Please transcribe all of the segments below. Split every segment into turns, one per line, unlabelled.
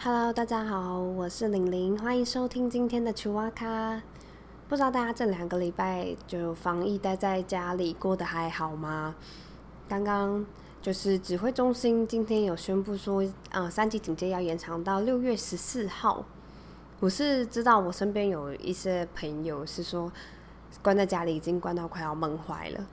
Hello，大家好，我是玲玲，欢迎收听今天的球蛙咖。不知道大家这两个礼拜就防疫待在家里过得还好吗？刚刚就是指挥中心今天有宣布说，呃，三级警戒要延长到六月十四号。我是知道我身边有一些朋友是说，关在家里已经关到快要闷坏了。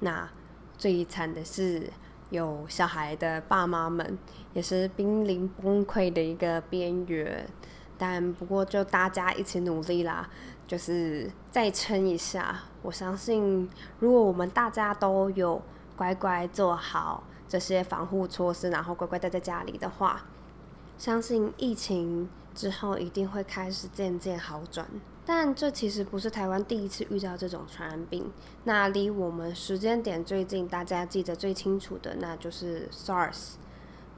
那最惨的是。有小孩的爸妈们也是濒临崩溃的一个边缘，但不过就大家一起努力啦，就是再撑一下。我相信，如果我们大家都有乖乖做好这些防护措施，然后乖乖待在家里的话，相信疫情之后一定会开始渐渐好转。但这其实不是台湾第一次遇到这种传染病。那离我们时间点最近，大家记得最清楚的，那就是 SARS。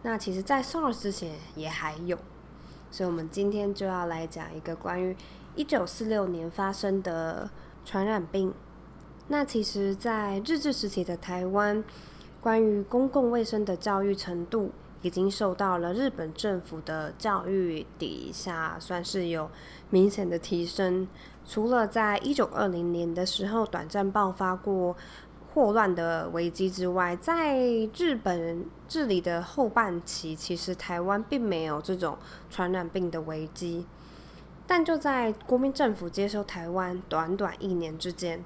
那其实，在 SARS 之前也还有，所以我们今天就要来讲一个关于一九四六年发生的传染病。那其实，在日治时期的台湾，关于公共卫生的教育程度。已经受到了日本政府的教育底下，算是有明显的提升。除了在一九二零年的时候短暂爆发过霍乱的危机之外，在日本治理的后半期，其实台湾并没有这种传染病的危机。但就在国民政府接收台湾短短一年之间。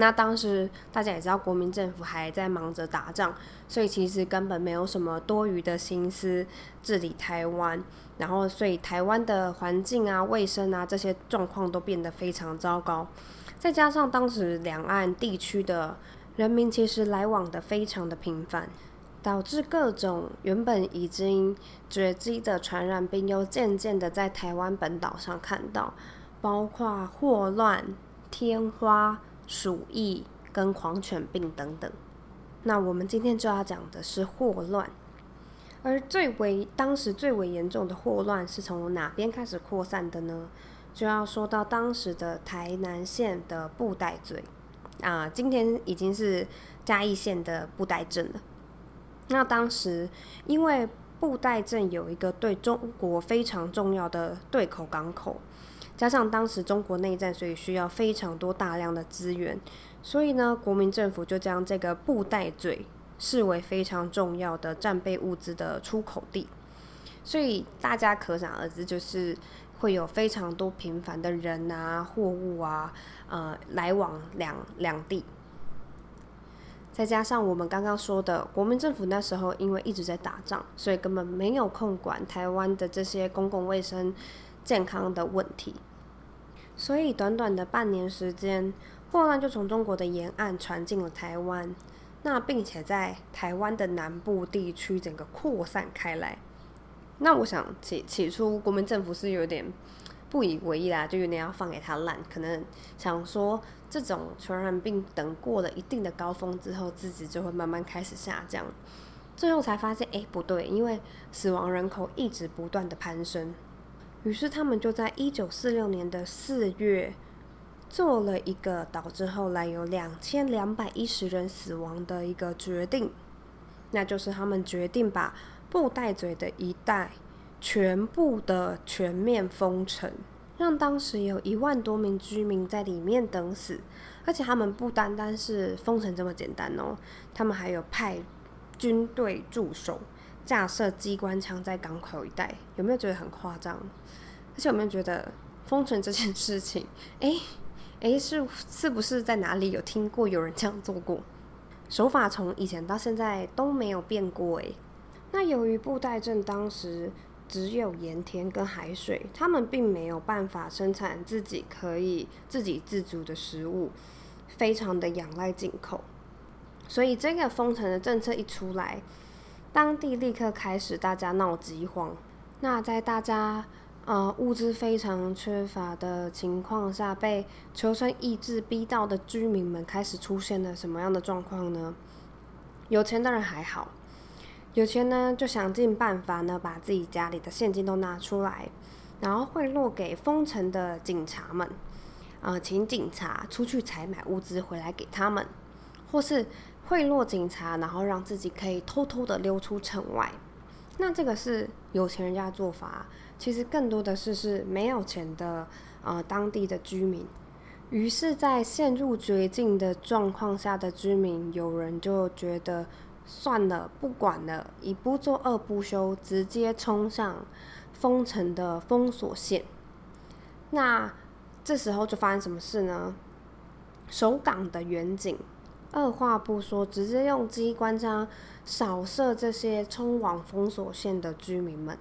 那当时大家也知道，国民政府还在忙着打仗，所以其实根本没有什么多余的心思治理台湾。然后，所以台湾的环境啊、卫生啊这些状况都变得非常糟糕。再加上当时两岸地区的人民其实来往的非常的频繁，导致各种原本已经绝迹的传染病又渐渐的在台湾本岛上看到，包括霍乱、天花。鼠疫跟狂犬病等等，那我们今天就要讲的是霍乱，而最为当时最为严重的霍乱是从哪边开始扩散的呢？就要说到当时的台南县的布袋嘴啊，今天已经是嘉义县的布袋镇了。那当时因为布袋镇有一个对中国非常重要的对口港口。加上当时中国内战，所以需要非常多大量的资源，所以呢，国民政府就将这个布袋嘴视为非常重要的战备物资的出口地，所以大家可想而知，就是会有非常多频繁的人啊、货物啊，呃，来往两两地。再加上我们刚刚说的，国民政府那时候因为一直在打仗，所以根本没有空管台湾的这些公共卫生健康的问题。所以，短短的半年时间，霍乱就从中国的沿岸传进了台湾，那并且在台湾的南部地区整个扩散开来。那我想起起初国民政府是有点不以为意啦，就有点要放给他烂，可能想说这种传染病等过了一定的高峰之后，自己就会慢慢开始下降。最后才发现，哎，不对，因为死亡人口一直不断的攀升。于是他们就在一九四六年的四月做了一个导致后来有两千两百一十人死亡的一个决定，那就是他们决定把布袋嘴的一带全部的全面封城，让当时有一万多名居民在里面等死。而且他们不单单是封城这么简单哦，他们还有派军队驻守。架设机关枪在港口一带，有没有觉得很夸张？而且有没有觉得封城这件事情，哎哎，是是不是在哪里有听过有人这样做过？手法从以前到现在都没有变过哎。那由于布袋镇当时只有盐田跟海水，他们并没有办法生产自己可以自给自足的食物，非常的仰赖进口，所以这个封城的政策一出来。当地立刻开始大家闹饥荒。那在大家呃物资非常缺乏的情况下，被求生意志逼到的居民们开始出现了什么样的状况呢？有钱的人还好，有钱呢就想尽办法呢把自己家里的现金都拿出来，然后贿赂给封城的警察们，呃，请警察出去采买物资回来给他们，或是。贿赂警察，然后让自己可以偷偷的溜出城外，那这个是有钱人家的做法，其实更多的是是没有钱的呃当地的居民。于是，在陷入绝境的状况下的居民，有人就觉得算了，不管了，一不做二不休，直接冲向封城的封锁线。那这时候就发生什么事呢？守港的远景，二话不说，直接用机关枪扫射这些冲往封锁线的居民们。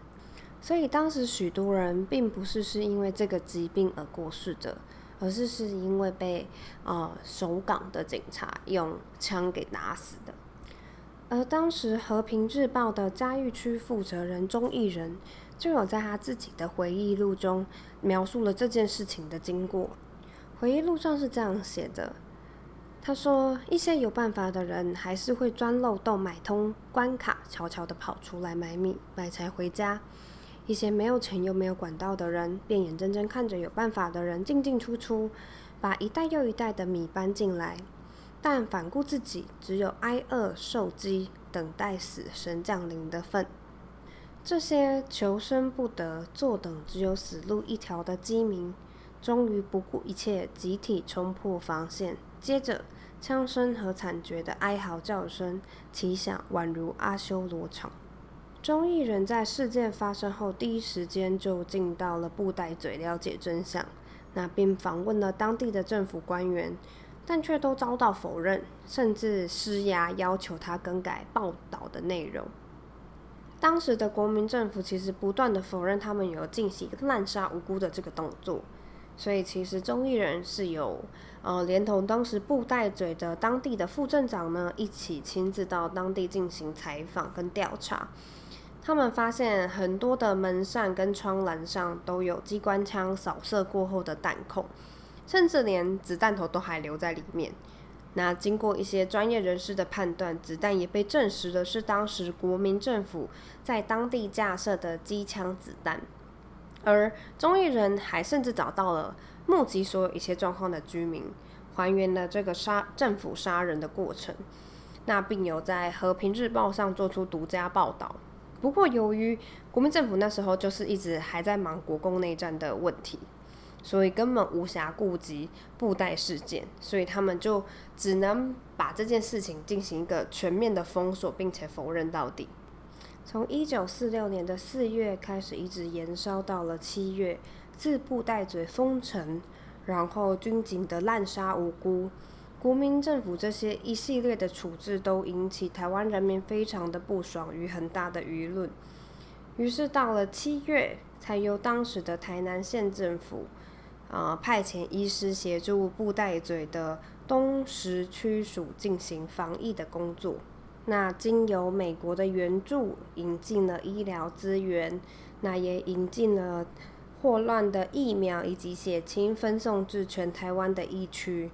所以当时许多人并不是是因为这个疾病而过世的。而是是因为被呃守港的警察用枪给打死的。而当时《和平日报》的嘉义区负责人钟义仁就有在他自己的回忆录中描述了这件事情的经过。回忆录上是这样写的：他说，一些有办法的人还是会钻漏洞买通关卡，悄悄地跑出来买米买柴回家。一些没有钱又没有管道的人，便眼睁睁看着有办法的人进进出出，把一袋又一袋的米搬进来，但反顾自己只有挨饿受饥，等待死神降临的份。这些求生不得、坐等只有死路一条的饥民，终于不顾一切，集体冲破防线。接着，枪声和惨绝的哀嚎叫声齐响，宛如阿修罗场。中艺人在事件发生后第一时间就进到了布袋嘴了解真相，那并访问了当地的政府官员，但却都遭到否认，甚至施压要求他更改报道的内容。当时的国民政府其实不断的否认他们有进行滥杀无辜的这个动作，所以其实中艺人是有呃连同当时布袋嘴的当地的副镇长呢一起亲自到当地进行采访跟调查。他们发现很多的门扇跟窗栏上都有机关枪扫射过后的弹孔，甚至连子弹头都还留在里面。那经过一些专业人士的判断，子弹也被证实的是当时国民政府在当地架设的机枪子弹。而中艺人还甚至找到了目击所有一切状况的居民，还原了这个杀政府杀人的过程。那并有在和平日报上做出独家报道。不过，由于国民政府那时候就是一直还在忙国共内战的问题，所以根本无暇顾及布袋事件，所以他们就只能把这件事情进行一个全面的封锁，并且否认到底。从一九四六年的四月开始，一直延烧到了七月，自布袋嘴封城，然后军警的滥杀无辜。国民政府这些一系列的处置都引起台湾人民非常的不爽与很大的舆论，于是到了七月，才由当时的台南县政府，啊派遣医师协助布袋嘴的东石区署进行防疫的工作。那经由美国的援助，引进了医疗资源，那也引进了霍乱的疫苗以及血清分送至全台湾的疫区。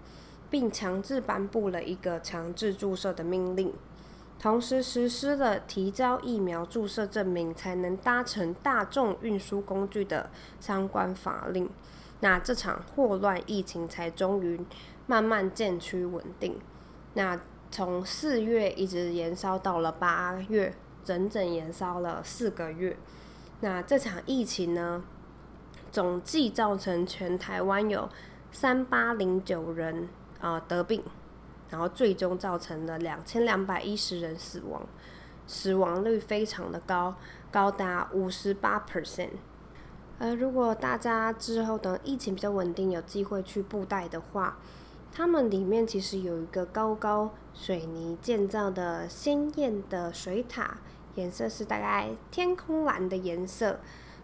并强制颁布了一个强制注射的命令，同时实施了提交疫苗注射证明才能搭乘大众运输工具的相关法令。那这场霍乱疫情才终于慢慢渐趋稳定。那从四月一直延烧到了八月，整整延烧了四个月。那这场疫情呢，总计造成全台湾有三八零九人。啊，得病，然后最终造成了两千两百一十人死亡，死亡率非常的高，高达五十八 percent。而如果大家之后等疫情比较稳定，有机会去布袋的话，他们里面其实有一个高高水泥建造的鲜艳的水塔，颜色是大概天空蓝的颜色，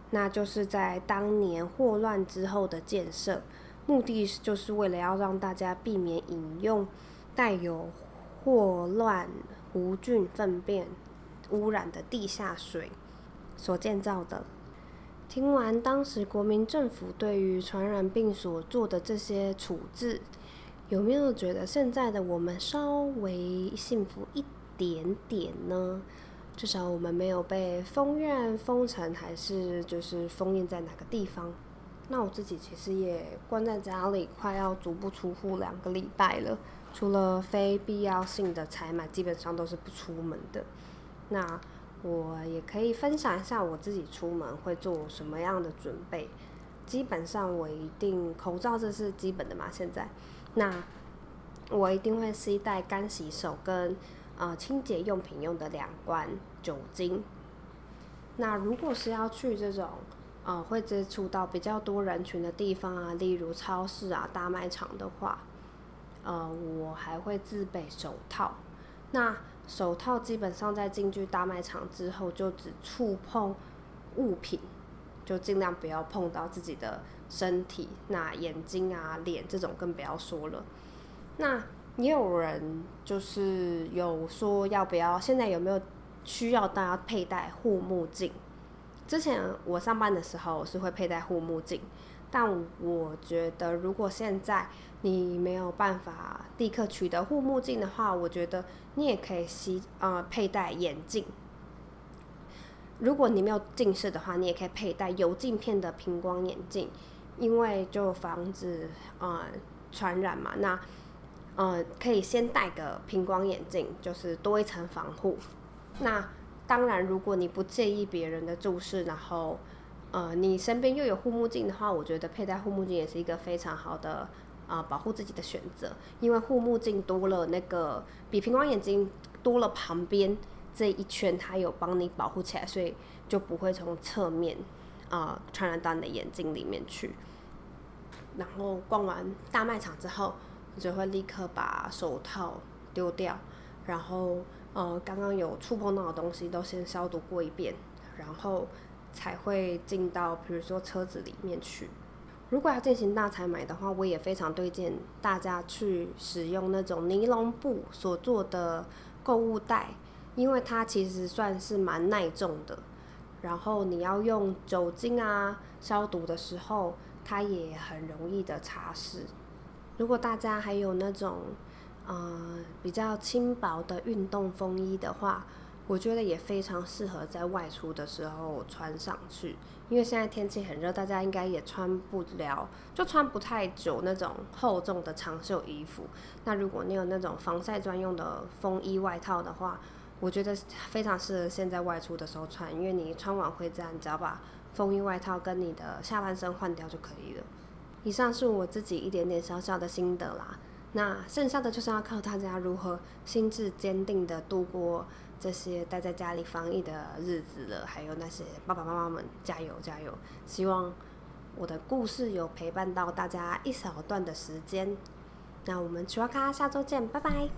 那就是在当年霍乱之后的建设。目的就是为了要让大家避免饮用带有霍乱无菌粪便污染的地下水所建造的。听完当时国民政府对于传染病所做的这些处置，有没有觉得现在的我们稍微幸福一点点呢？至少我们没有被封院、封城，还是就是封印在哪个地方？那我自己其实也关在家里，快要足不出户两个礼拜了。除了非必要性的采买，基本上都是不出门的。那我也可以分享一下我自己出门会做什么样的准备。基本上我一定口罩这是基本的嘛，现在，那我一定会携带干洗手跟呃清洁用品用的两罐酒精。那如果是要去这种呃会接触到比较多人群的地方啊，例如超市啊、大卖场的话，呃，我还会自备手套。那手套基本上在进去大卖场之后，就只触碰物品。就尽量不要碰到自己的身体，那眼睛啊、脸这种更不要说了。那也有人就是有说要不要，现在有没有需要大家佩戴护目镜？之前我上班的时候是会佩戴护目镜，但我觉得如果现在你没有办法立刻取得护目镜的话，我觉得你也可以吸呃佩戴眼镜。如果你没有近视的话，你也可以佩戴有镜片的平光眼镜，因为就防止呃传染嘛。那呃可以先戴个平光眼镜，就是多一层防护。那当然，如果你不介意别人的注视，然后呃你身边又有护目镜的话，我觉得佩戴护目镜也是一个非常好的啊保护自己的选择，因为护目镜多了那个比平光眼镜多了旁边。这一圈它有帮你保护起来，所以就不会从侧面啊传染到你的眼睛里面去。然后逛完大卖场之后，你就会立刻把手套丢掉，然后呃刚刚有触碰到的东西都先消毒过一遍，然后才会进到比如说车子里面去。如果要进行大采买的话，我也非常推荐大家去使用那种尼龙布所做的购物袋。因为它其实算是蛮耐重的，然后你要用酒精啊消毒的时候，它也很容易的擦拭。如果大家还有那种呃比较轻薄的运动风衣的话，我觉得也非常适合在外出的时候穿上去。因为现在天气很热，大家应该也穿不了，就穿不太久那种厚重的长袖衣服。那如果你有那种防晒专用的风衣外套的话，我觉得非常适合现在外出的时候穿，因为你穿完回家，你只要把风衣外套跟你的下半身换掉就可以了。以上是我自己一点点小小的心得啦，那剩下的就是要靠大家如何心智坚定的度过这些待在家里防疫的日子了。还有那些爸爸妈妈们，加油加油！希望我的故事有陪伴到大家一小段的时间。那我们奇瓦卡下周见，拜拜。